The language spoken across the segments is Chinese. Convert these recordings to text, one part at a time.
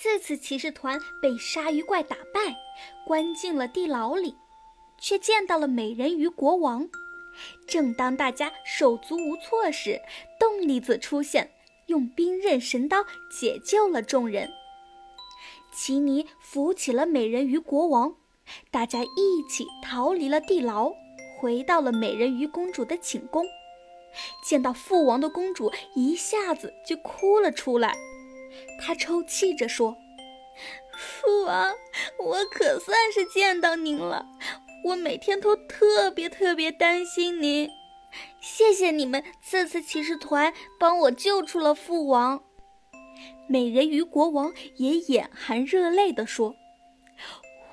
四次骑士团被鲨鱼怪打败，关进了地牢里，却见到了美人鱼国王。正当大家手足无措时，动力子出现，用冰刃神刀解救了众人。奇尼扶起了美人鱼国王，大家一起逃离了地牢，回到了美人鱼公主的寝宫。见到父王的公主一下子就哭了出来，他抽泣着说：“父王，我可算是见到您了。我每天都特别特别担心您，谢谢你们这次骑士团帮我救出了父王。”美人鱼国王也眼含热泪地说：“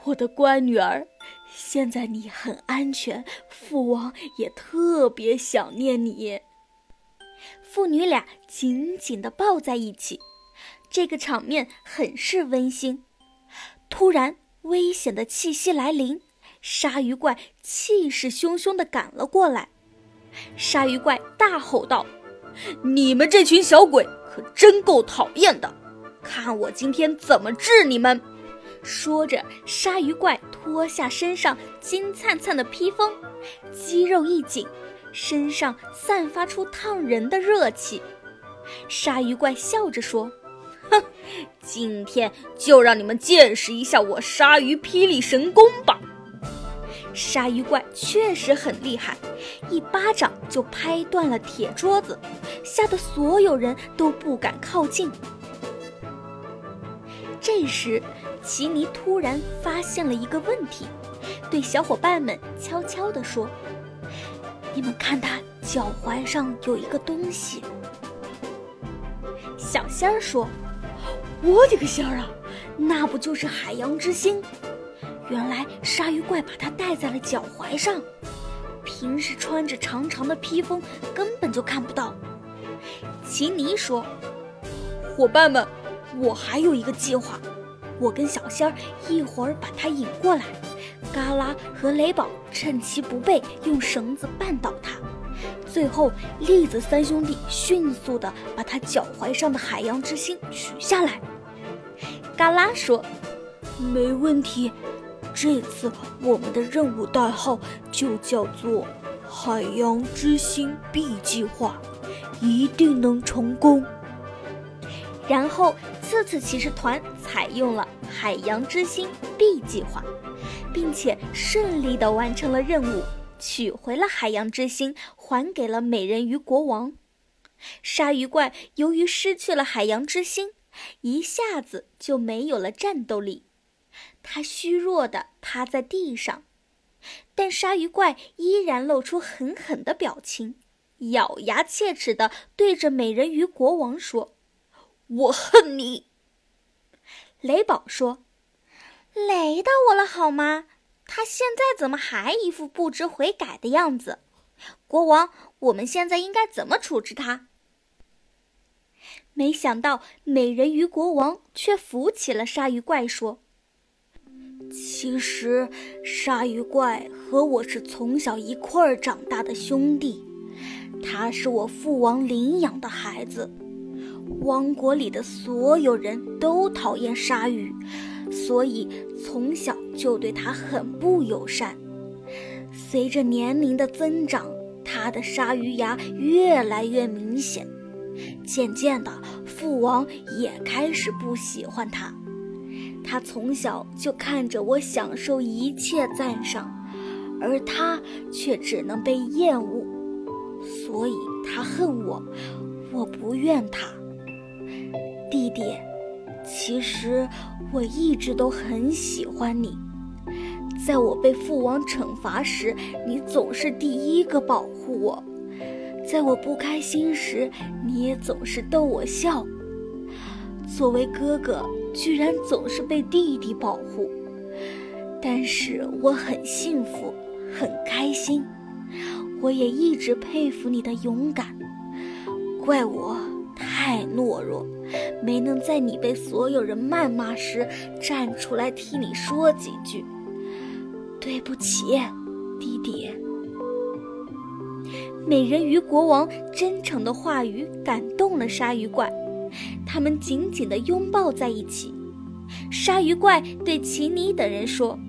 我的乖女儿，现在你很安全，父王也特别想念你。”父女俩紧紧地抱在一起，这个场面很是温馨。突然，危险的气息来临，鲨鱼怪气势汹汹地赶了过来。鲨鱼怪大吼道：“你们这群小鬼可真够讨厌的！看我今天怎么治你们！”说着，鲨鱼怪脱下身上金灿灿的披风，肌肉一紧。身上散发出烫人的热气，鲨鱼怪笑着说：“哼，今天就让你们见识一下我鲨鱼霹雳神功吧！”鲨鱼怪确实很厉害，一巴掌就拍断了铁桌子，吓得所有人都不敢靠近。这时，奇尼突然发现了一个问题，对小伙伴们悄悄地说。你们看，他脚踝上有一个东西。小仙儿说：“我的个仙儿啊，那不就是海洋之心？原来鲨鱼怪把它戴在了脚踝上，平时穿着长长的披风，根本就看不到。”奇尼说：“伙伴们，我还有一个计划，我跟小仙儿一会儿把它引过来。”嘎啦和雷宝趁其不备，用绳子绊倒它，最后栗子三兄弟迅速的把他脚踝上的海洋之心取下来。嘎啦说：“没问题，这次我们的任务代号就叫做‘海洋之心 B 计划’，一定能成功。”然后，次次骑士团采用了“海洋之心 ”B 计划。并且顺利地完成了任务，取回了海洋之心，还给了美人鱼国王。鲨鱼怪由于失去了海洋之心，一下子就没有了战斗力，他虚弱地趴在地上。但鲨鱼怪依然露出狠狠的表情，咬牙切齿地对着美人鱼国王说：“我恨你。”雷宝说。雷到我了好吗？他现在怎么还一副不知悔改的样子？国王，我们现在应该怎么处置他？没想到美人鱼国王却扶起了鲨鱼怪，说：“其实，鲨鱼怪和我是从小一块儿长大的兄弟，他是我父王领养的孩子。王国里的所有人都讨厌鲨鱼。”所以从小就对他很不友善。随着年龄的增长，他的鲨鱼牙越来越明显。渐渐的，父王也开始不喜欢他。他从小就看着我享受一切赞赏，而他却只能被厌恶。所以他恨我，我不怨他。弟弟。其实我一直都很喜欢你，在我被父王惩罚时，你总是第一个保护我；在我不开心时，你也总是逗我笑。作为哥哥，居然总是被弟弟保护，但是我很幸福，很开心。我也一直佩服你的勇敢，怪我太懦弱。没能在你被所有人谩骂时站出来替你说几句，对不起，弟弟。美人鱼国王真诚的话语感动了鲨鱼怪，他们紧紧地拥抱在一起，鲨鱼怪对奇尼等人说：“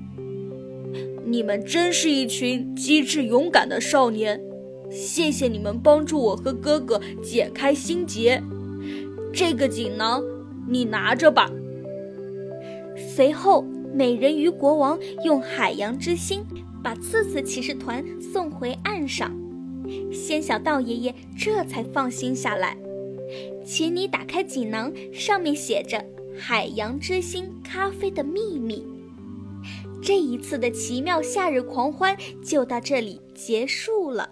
你们真是一群机智勇敢的少年，谢谢你们帮助我和哥哥解开心结。这个锦囊你拿着吧。”随后，美人鱼国王用海洋之心把刺刺骑士团送回岸上，仙小道爷爷这才放心下来。请你打开锦囊，上面写着“海洋之心咖啡的秘密”。这一次的奇妙夏日狂欢就到这里结束了。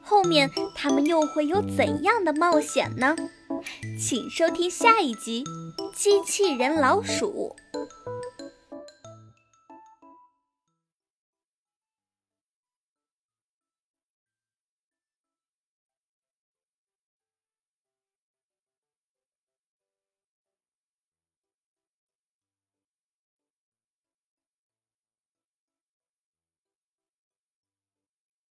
后面他们又会有怎样的冒险呢？请收听下一集《机器人老鼠》。